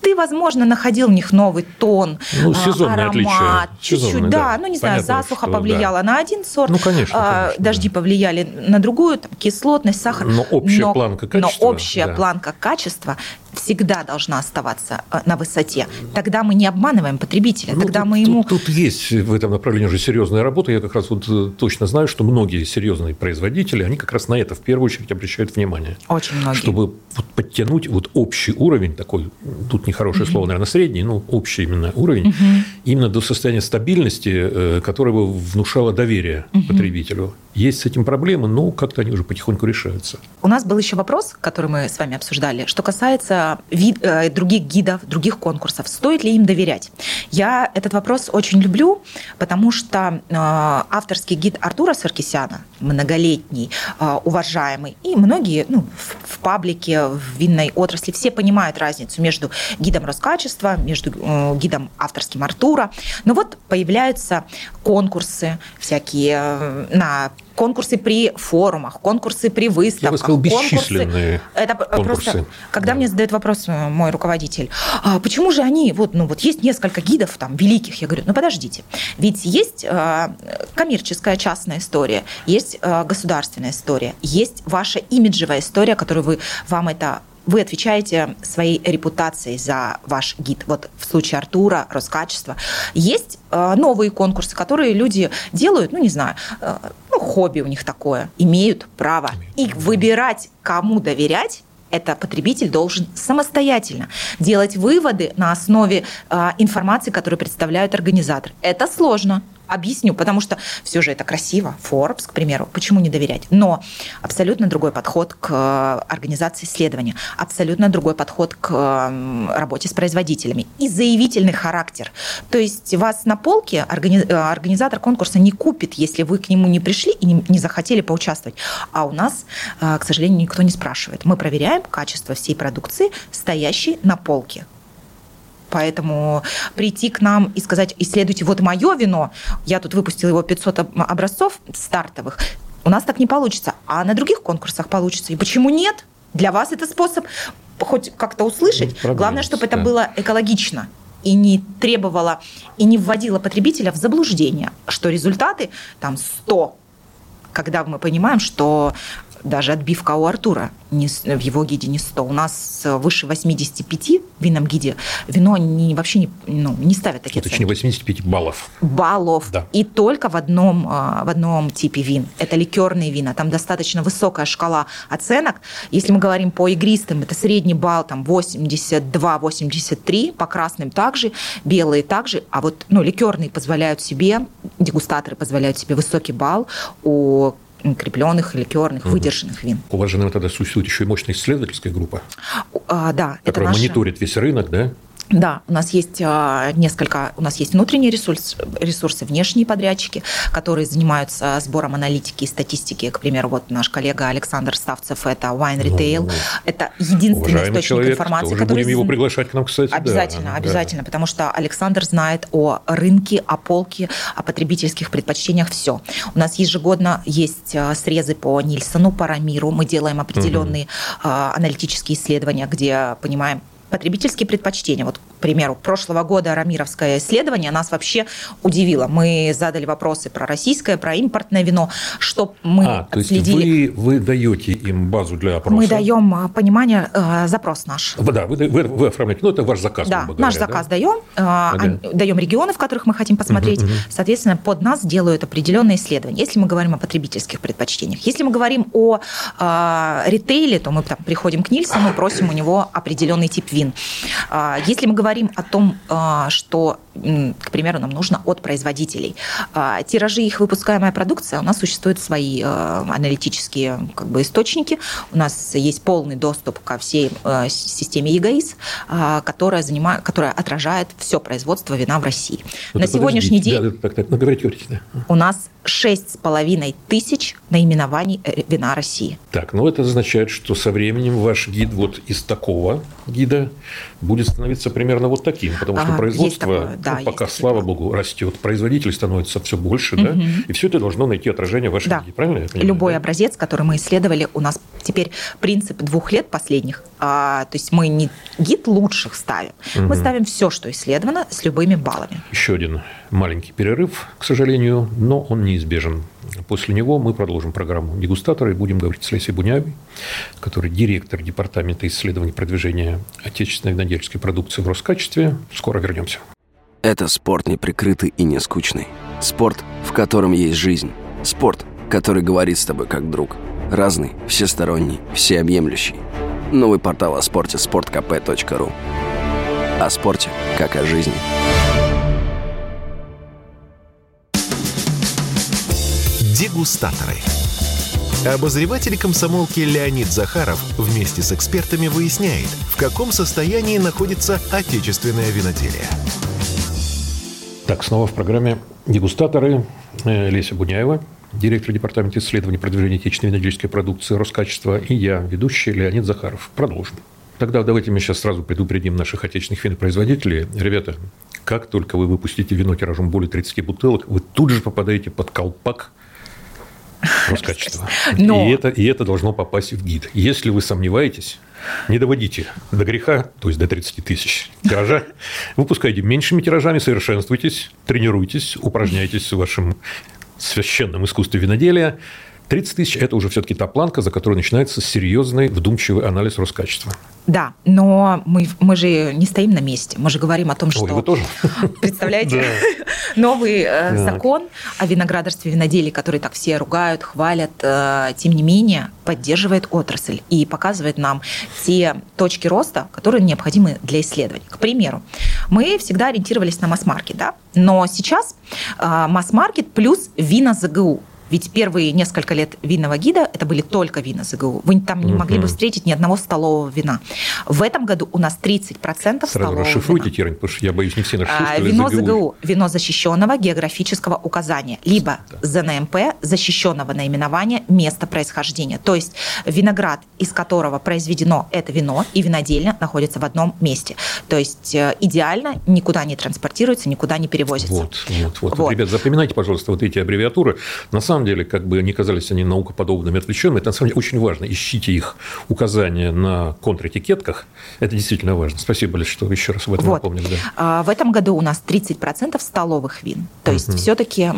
ты, возможно, находил в них новый тон, ну, сезонное аромат, чуть-чуть, да, да, ну не знаю, засуха что, повлияла да. на один сорт, ну, конечно, а, конечно дожди да. повлияли на другую, там, кислотность, сахар. Но общая но, планка качества. Но общая да. планка качества всегда должна оставаться э, на высоте. Тогда мы не обманываем потребителя, ну, тогда тут, мы ему... Тут, тут есть в этом направлении уже серьезная работа. Я как раз вот э, точно знаю, что многие серьезные производители, они как раз на это в первую очередь обращают внимание. Очень многие. Чтобы вот подтянуть вот общий уровень, такой, тут нехорошее mm-hmm. слово, наверное, средний, ну, общий именно уровень, mm-hmm. именно до состояния стабильности, э, которое бы внушало доверие mm-hmm. потребителю. Есть с этим проблемы, но как-то они уже потихоньку решаются. У нас был еще вопрос, который мы с вами обсуждали, что касается вид, э, других гидов, других конкурсов. Стоит ли им доверять? Я этот вопрос очень люблю, потому что э, авторский гид Артура Саркисяна, многолетний, э, уважаемый, и многие ну, в, в паблике, в винной отрасли, все понимают разницу между гидом Роскачества, между э, гидом авторским Артура. Но вот появляются конкурсы всякие э, на конкурсы при форумах, конкурсы при выставках. Я бы сказал, бесчисленные конкурсы. Это конкурсы. просто, когда да. мне задает вопрос э, мой руководитель, а почему же они, вот, ну вот есть несколько гидов там великих, я говорю, ну подождите, ведь есть э, коммерческая частная история, есть э, государственная история, есть ваша имиджевая история, которую вы, вам это вы отвечаете своей репутацией за ваш гид. Вот в случае Артура, Роскачества. Есть э, новые конкурсы, которые люди делают, ну, не знаю, э, хобби у них такое, имеют право. И выбирать, кому доверять, это потребитель должен самостоятельно делать выводы на основе э, информации, которую представляют организаторы. Это сложно. Объясню, потому что все же это красиво. Forbes, к примеру, почему не доверять? Но абсолютно другой подход к э, организации исследования, абсолютно другой подход к работе с производителями и заявительный характер. То есть вас на полке э, организатор конкурса не купит, если вы к нему не пришли и не захотели поучаствовать. А у нас, э, к сожалению, никто не спрашивает. Мы проверяем качество всей продукции, стоящей на полке. Поэтому прийти к нам и сказать, исследуйте, вот мое вино, я тут выпустила его 500 образцов стартовых, у нас так не получится, а на других конкурсах получится. И почему нет? Для вас это способ хоть как-то услышать. Ну, Главное, чтобы да. это было экологично и не требовало, и не вводило потребителя в заблуждение, что результаты там 100 когда мы понимаем, что даже отбивка у Артура не, в его гиде не 100. У нас выше 85 в винном гиде вино не, вообще не, ну, не ставят такие Точнее, 85 баллов. Баллов. Да. И только в одном, а, в одном типе вин. Это ликерные вина. Там достаточно высокая шкала оценок. Если мы говорим по игристым, это средний балл там 82-83, по красным также, белые также. А вот ну, ликерные позволяют себе, дегустаторы позволяют себе высокий балл. У крепленных, ликерных, угу. выдержанных вин. У вас же, наверное, тогда существует еще и мощная исследовательская группа, а, да, которая это наша... мониторит весь рынок, да? Да, у нас есть а, несколько, у нас есть внутренние ресурсы, ресурсы, внешние подрядчики, которые занимаются сбором аналитики и статистики. К примеру, вот наш коллега Александр Ставцев, это Wine Retail, ну, это единственный источник человек, информации, тоже который... будем его приглашать к нам, кстати. Обязательно, да, обязательно, да. потому что Александр знает о рынке, о полке, о потребительских предпочтениях все. У нас ежегодно есть а, срезы по Нильсону, по Рамиру, мы делаем определенные угу. аналитические исследования, где понимаем, потребительские предпочтения. Вот, примеру, прошлого года Рамировское исследование нас вообще удивило. Мы задали вопросы про российское, про импортное вино, что мы а, отследили. То есть вы, вы даете им базу для опроса? Мы даем а, понимание, э, запрос наш. Да, вы, вы, вы оформляете, ну это ваш заказ. Да, говоря, наш заказ да? даем, э, даем регионы, в которых мы хотим посмотреть, угу, угу. соответственно, под нас делают определенные исследования. Если мы говорим о потребительских предпочтениях, если мы говорим о э, ритейле, то мы там приходим к Нильсону, просим у него определенный тип вин. А, если мы говорим о том, а, что, к примеру, нам нужно от производителей, а, тиражи их выпускаемая продукция, у нас существуют свои аналитические как бы, источники, у нас есть полный доступ ко всей системе ЕГАИС, которая, занимает, которая отражает все производство вина в России. Вот На сегодняшний день да, так, так, ну, говорите, говорите, да. у нас 6,5 тысяч наименований э, вина России. Так, ну это означает, что со временем ваш гид вот из такого гида будет становиться примерно вот таким, потому что а, производство такое, да, ну, пока, слава такое. богу, растет, производителей становится все больше, угу. да, и все это должно найти отражение в вашем да. гиде, правильно я понимаю? Любой да? образец, который мы исследовали, у нас теперь принцип двух лет последних, а, то есть мы не гид лучших ставим, угу. мы ставим все, что исследовано, с любыми баллами. Еще один маленький перерыв, к сожалению, но он неизбежен. После него мы продолжим программу «Дегустаторы» и будем говорить с Лесей Буняевой, который директор Департамента исследований продвижения отечественной винодельской продукции в Роскачестве. Скоро вернемся. Это спорт неприкрытый и не скучный. Спорт, в котором есть жизнь. Спорт, который говорит с тобой как друг. Разный, всесторонний, всеобъемлющий. Новый портал о спорте – sportkp.ru О спорте, как о жизни. Дегустаторы. Обозреватель комсомолки Леонид Захаров вместе с экспертами выясняет, в каком состоянии находится отечественное виноделие. Так, снова в программе «Дегустаторы» э, Леся Буняева, директор департамента исследований продвижения отечественной винодельской продукции Роскачества, и я, ведущий Леонид Захаров. Продолжим. Тогда давайте мы сейчас сразу предупредим наших отечественных винопроизводителей. Ребята, как только вы выпустите вино тиражом более 30 бутылок, вы тут же попадаете под колпак Роскачество. Но... И, это, и это должно попасть в гид. Если вы сомневаетесь, не доводите до греха, то есть до 30 тысяч тиража. Выпускайте меньшими тиражами, совершенствуйтесь, тренируйтесь, упражняйтесь в вашем священном искусстве виноделия. 30 тысяч – это уже все-таки та планка, за которой начинается серьезный, вдумчивый анализ Роскачества. Да, но мы, мы же не стоим на месте. Мы же говорим о том, что... Ой, вы тоже? Представляете? Новый э, закон о виноградарстве и виноделии, который так все ругают, хвалят, э, тем не менее поддерживает отрасль и показывает нам те точки роста, которые необходимы для исследований. К примеру, мы всегда ориентировались на масс-маркет, да? но сейчас э, масс-маркет плюс вина ЗГУ – ведь первые несколько лет винного гида это были только вина ЗГУ. Вы там не могли бы встретить ни одного столового вина. В этом году у нас 30% Сразу столового расшифруйте, вина. Тирань, потому что я боюсь, не все наши а, Вино ЗГУ. ЗГУ – вино защищенного географического указания, либо ЗНМП – защищенного наименования места происхождения. То есть виноград, из которого произведено это вино, и винодельня находятся в одном месте. То есть э, идеально никуда не транспортируется, никуда не перевозится. Вот, вот, вот. вот. Ребят, запоминайте, пожалуйста, вот эти аббревиатуры. На самом самом деле, как бы не казались они наукоподобными, отвлеченными, это на самом деле очень важно. Ищите их указания на контретикетках. Это действительно важно. Спасибо, Лиз, что еще раз об этом вот. напомнили. Да. А, в этом году у нас 30% столовых вин. То есть угу. все-таки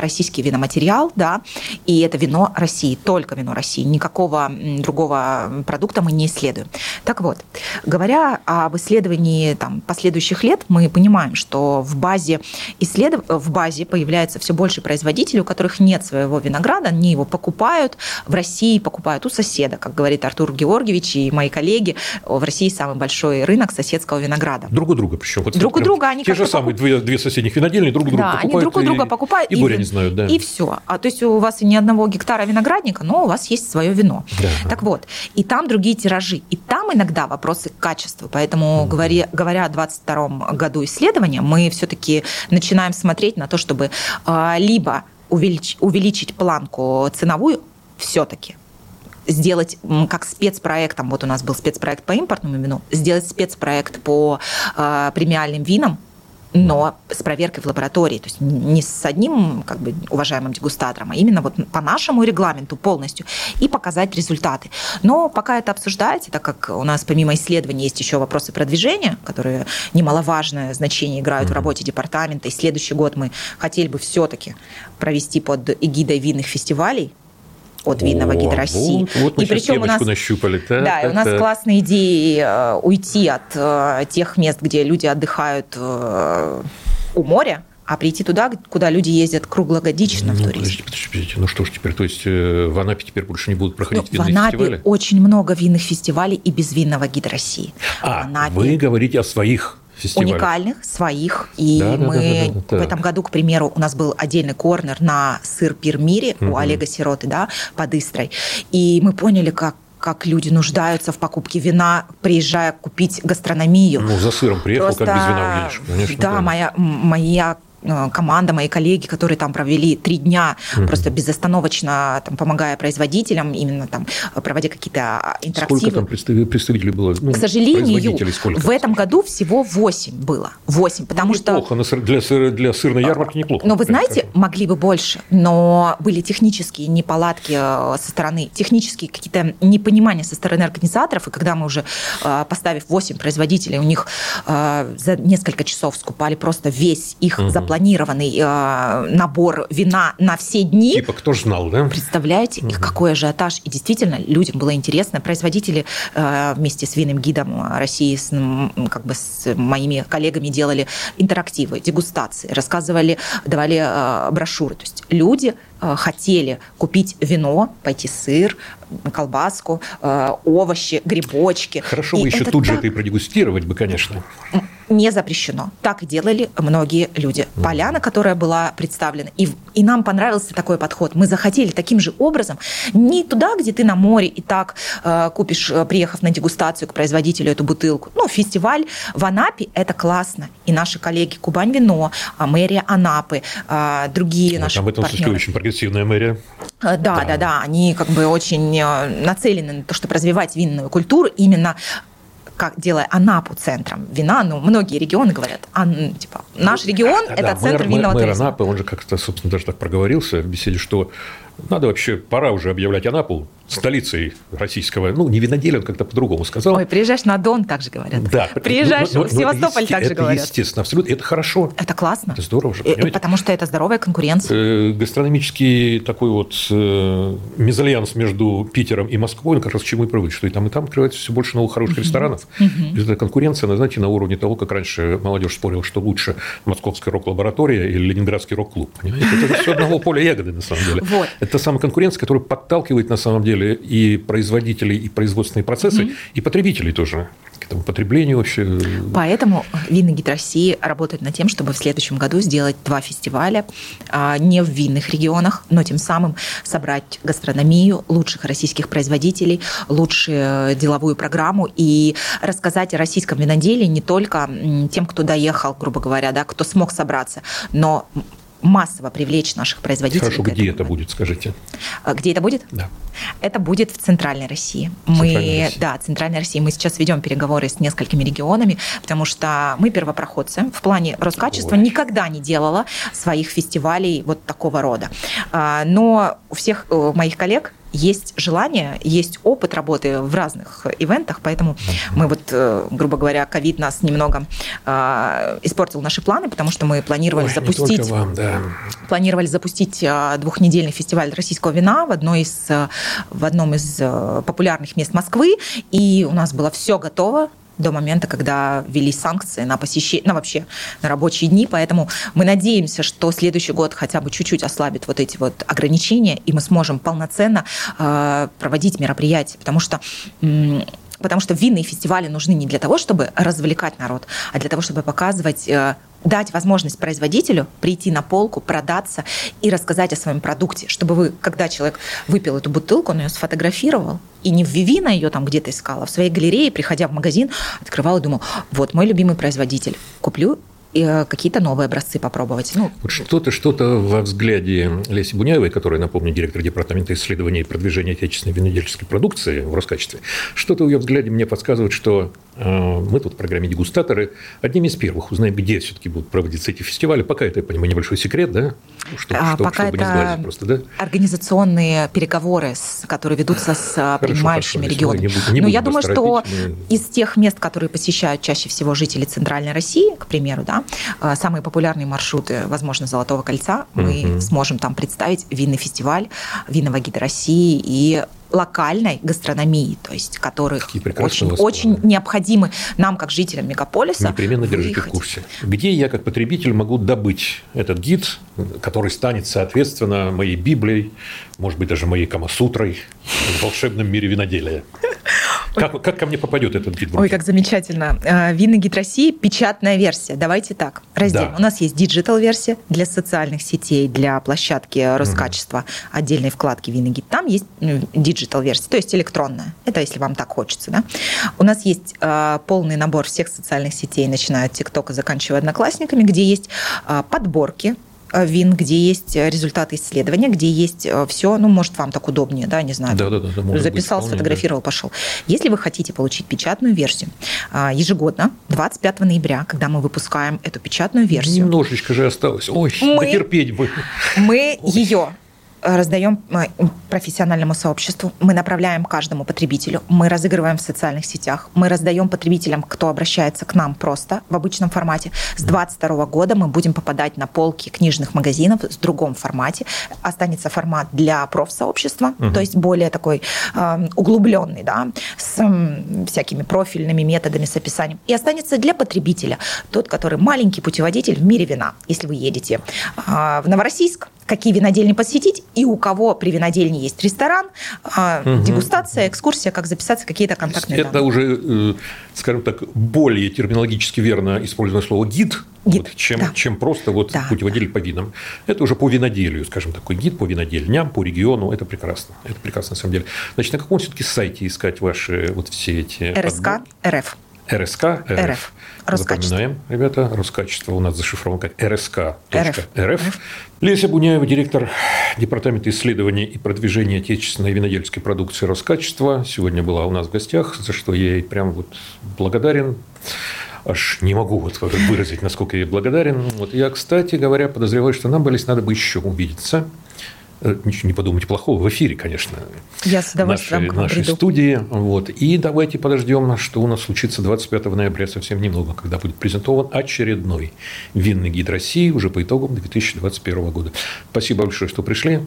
российский виноматериал, да, и это вино России, только вино России. Никакого другого продукта мы не исследуем. Так вот, говоря об исследовании там, последующих лет, мы понимаем, что в базе, исследов... в базе появляется все больше производителей, у которых нет своего своего винограда, они его покупают в России, покупают у соседа, как говорит Артур Георгиевич и мои коллеги. В России самый большой рынок соседского винограда. Друг у друга причем. Вот друг у друга они Те же самые две, две соседних винодельни друг у друга да, покупают. они друг у друга покупают. И, и горя не знают, да. И все. А, то есть у вас ни одного гектара виноградника, но у вас есть свое вино. Да. Так вот, и там другие тиражи. И там иногда вопросы качества. Поэтому, mm-hmm. говоря, говоря о 2022 году исследования, мы все-таки начинаем смотреть на то, чтобы а, либо увелич, увеличить планку ценовую все-таки сделать как спецпроектом, вот у нас был спецпроект по импортному вину, сделать спецпроект по э, премиальным винам, но с проверкой в лаборатории, то есть не с одним как бы уважаемым дегустатором, а именно вот по нашему регламенту полностью и показать результаты. Но пока это обсуждается, так как у нас помимо исследований есть еще вопросы продвижения, которые немаловажное значение играют mm-hmm. в работе департамента, и следующий год мы хотели бы все-таки провести под эгидой винных фестивалей от винного гида России. Вот, вот мы и причем у нас, нащупали. Так, да, так, у нас классные идеи э, уйти от э, тех мест, где люди отдыхают э, у моря, а прийти туда, куда люди ездят круглогодично ну, в туризм. Подождите, подождите, подождите. Ну что ж теперь, то есть в Анапе теперь больше не будут проходить ну, винные фестивали? В Анапе очень много винных фестивалей и без винного гида России. А, Анапе... вы говорите о своих фестивалях. уникальных, своих. И да, мы да, да, да, да, в этом году, к примеру, у нас был отдельный корнер на сыр Пирмире угу. у Олега Сироты, да, под Истрой. И мы поняли, как как люди нуждаются в покупке вина, приезжая купить гастрономию. Ну, за сыром приехал, Просто... как без вина уедешь, конечно. Да, да, моя, моя команда, мои коллеги, которые там провели три дня, угу. просто безостановочно там, помогая производителям, именно там проводя какие-то интерактивы. Сколько там представителей было? Ну, К сожалению, сколько? в этом году всего 8 было. 8, потому ну, что... Неплохо, для, для сырной ярмарки неплохо. Но вы знаете, скажу. могли бы больше, но были технические неполадки э, со стороны, технические какие-то непонимания со стороны организаторов, и когда мы уже, э, поставив 8 производителей, у них за несколько часов скупали просто весь их угу. запланированный э, набор вина на все дни. Типа кто ж знал, да? Представляете, угу. их какой ажиотаж. И действительно, людям было интересно. Производители э, вместе с винным гидом России, с, как бы с моими коллегами делали интерактивы, дегустации, рассказывали, давали э, брошюры. То есть люди э, хотели купить вино, пойти сыр, колбаску, э, овощи, грибочки. Хорошо бы еще тут так... же это и продегустировать бы, конечно не запрещено. Так и делали многие люди. Поляна, которая была представлена, и, и нам понравился такой подход. Мы захотели таким же образом не туда, где ты на море и так э, купишь, э, приехав на дегустацию к производителю эту бутылку. Ну, фестиваль в Анапе – это классно. И наши коллеги Кубань Вино, а мэрия Анапы, э, другие вот, наши Об этом партнеры. очень прогрессивная мэрия. Э, да, да, да, да. Они как бы очень э, нацелены на то, чтобы развивать винную культуру именно как делая Анапу центром. Вина, ну, многие регионы говорят, а, типа, наш регион да, – это да, центр мэр, винного мэр, мэр Анапы, он же как-то, собственно, даже так проговорился в беседе, что надо вообще, пора уже объявлять Анапу столицей российского, ну, не виноделия, он как-то по-другому сказал. Ой, приезжаешь на Дон, так же говорят. Да. Приезжаешь но, но, в Севастополь, так же говорят. Это естественно, абсолютно, это хорошо. Это классно. Это здорово же, понимаете? Потому что это здоровая конкуренция. Э, гастрономический такой вот э, мезальянс между Питером и Москвой, он как раз к чему и привык, что и там, и там открывается все больше новых хороших ресторанов. Эта конкуренция, она, знаете, на уровне того, как раньше молодежь спорила, что лучше московская рок-лаборатория или ленинградский рок-клуб. Понимаете? Это все одного поля ягоды, на самом деле. Вот. Это самая конкуренция, которая подталкивает, на самом деле, и производителей и производственные процессы, mm-hmm. и потребителей тоже к этому потреблению вообще. Поэтому Винный гид России работает над тем, чтобы в следующем году сделать два фестиваля а, не в винных регионах, но тем самым собрать гастрономию лучших российских производителей, лучшую деловую программу и рассказать о российском виноделии не только тем, кто доехал, грубо говоря, да, кто смог собраться, но массово привлечь наших производителей. Хорошо, где это будет, скажите? А, где это будет? Да. Это будет в Центральной России. Мы, России. да, Центральной России. Мы сейчас ведем переговоры с несколькими регионами, потому что мы первопроходцы в плане Роскачества. Ой. Никогда не делала своих фестивалей вот такого рода. А, но у всех э, моих коллег есть желание, есть опыт работы в разных ивентах, поэтому мы вот, э, грубо говоря, ковид нас немного э, испортил наши планы, потому что мы планировали Ой, запустить, вам, да. планировали запустить э, двухнедельный фестиваль российского вина в одной из в одном из популярных мест Москвы, и у нас было все готово, до момента, когда ввели санкции на посещение, на вообще на рабочие дни. Поэтому мы надеемся, что следующий год хотя бы чуть-чуть ослабит вот эти вот ограничения, и мы сможем полноценно э, проводить мероприятия, потому что потому что винные фестивали нужны не для того, чтобы развлекать народ, а для того, чтобы показывать э, дать возможность производителю прийти на полку, продаться и рассказать о своем продукте, чтобы вы, когда человек выпил эту бутылку, он ее сфотографировал, и не в Вивина ее там где-то искала, а в своей галерее, приходя в магазин, открывал и думал, вот мой любимый производитель, куплю Э, какие-то новые образцы попробовать. Ну, вот что-то, что-то во взгляде Леси Буняевой, которая, напомню, директор департамента исследований и продвижения отечественной винодельческой продукции в Роскачестве, что-то в ее взгляде мне подсказывает, что мы тут в программе «Дегустаторы» одними из первых узнаем, где все-таки будут проводиться эти фестивали. Пока это, я понимаю, небольшой секрет, да? Что, а, что, пока чтобы это не сглазить просто, да? организационные переговоры, которые ведутся с а, хорошо, принимающими хорошо, регионами. Не, не Но я думаю, что мы... из тех мест, которые посещают чаще всего жители Центральной России, к примеру, да, а, самые популярные маршруты, возможно, Золотого кольца, мы угу. сможем там представить винный фестиваль, винного гида России и локальной гастрономии, то есть которых очень, очень необходимы нам, как жителям мегаполиса. Непременно держите в курсе. Где я, как потребитель, могу добыть этот гид, который станет, соответственно, моей Библией, может быть, даже моей Камасутрой в волшебном мире виноделия? Как, как ко мне попадет этот гид? Ой, как замечательно. Э, Винный гид России – печатная версия. Давайте так, раздельно. Да. У нас есть digital-версия для социальных сетей, для площадки Роскачества, угу. отдельной вкладки Винный гид. Там есть digital-версия, то есть электронная. Это если вам так хочется. Да? У нас есть э, полный набор всех социальных сетей, начиная от ТикТока, заканчивая Одноклассниками, где есть э, подборки вин, где есть э, результаты исследования, где есть э, все, ну, может, вам так удобнее, да, не знаю. Да, да, да. Записал, быть, сфотографировал, да. пошел. Если вы хотите получить печатную версию, ежегодно, 25 ноября, когда мы выпускаем эту печатную версию. Немножечко же осталось. Ой, мы, дотерпеть бы. Мы ее раздаем профессиональному сообществу, мы направляем каждому потребителю, мы разыгрываем в социальных сетях, мы раздаем потребителям, кто обращается к нам просто в обычном формате. С 2022 года мы будем попадать на полки книжных магазинов в другом формате. Останется формат для профсообщества, угу. то есть более такой э, углубленный, да, с э, всякими профильными методами, с описанием. И останется для потребителя тот, который маленький путеводитель в мире вина. Если вы едете э, в Новороссийск, какие винодельни посетить и у кого при винодельне есть ресторан, угу. дегустация, экскурсия, как записаться, какие-то контактные Это данные. уже, э, скажем так, более терминологически верно использованное слово «гид», гид вот, чем, да. чем просто вот да, путеводитель да. по винам. Это уже по виноделию, скажем, такой гид по винодельням, по региону. Это прекрасно. Это прекрасно, на самом деле. Значит, на каком все-таки сайте искать ваши вот все эти... РСК, подбор? РФ. РСК, РФ. РФ. Запоминаем, ребята, Роскачество у нас зашифровано как РСК. РФ. РФ. Леся Буняева, директор Департамента исследований и продвижения отечественной винодельской продукции Роскачества, сегодня была у нас в гостях, за что я ей прям вот благодарен аж не могу вот выразить, насколько я благодарен. Вот я, кстати говоря, подозреваю, что нам, Борис, надо бы еще увидеться. Э, ничего не подумайте плохого, в эфире, конечно. Я с удовольствием нашей, нашей приду. студии. Вот. И давайте подождем, что у нас случится 25 ноября, совсем немного, когда будет презентован очередной винный гид России уже по итогам 2021 года. Спасибо большое, что пришли.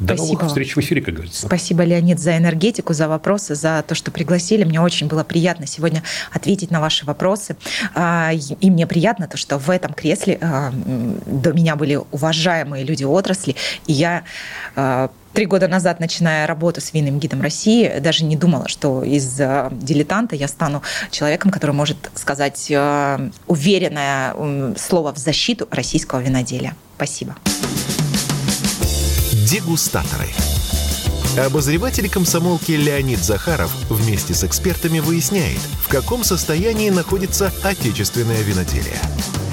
До Спасибо. новых встреч в эфире, как говорится. Спасибо, Леонид, за энергетику, за вопросы, за то, что пригласили. Мне очень было приятно сегодня ответить на ваши вопросы. А, и мне приятно то, что в этом кресле а, до меня были уважаемые люди отрасли, и я а, Три года назад, начиная работу с винным гидом России, даже не думала, что из дилетанта я стану человеком, который может сказать уверенное слово в защиту российского виноделия. Спасибо. Дегустаторы. Обозреватель комсомолки Леонид Захаров вместе с экспертами выясняет, в каком состоянии находится отечественное виноделие –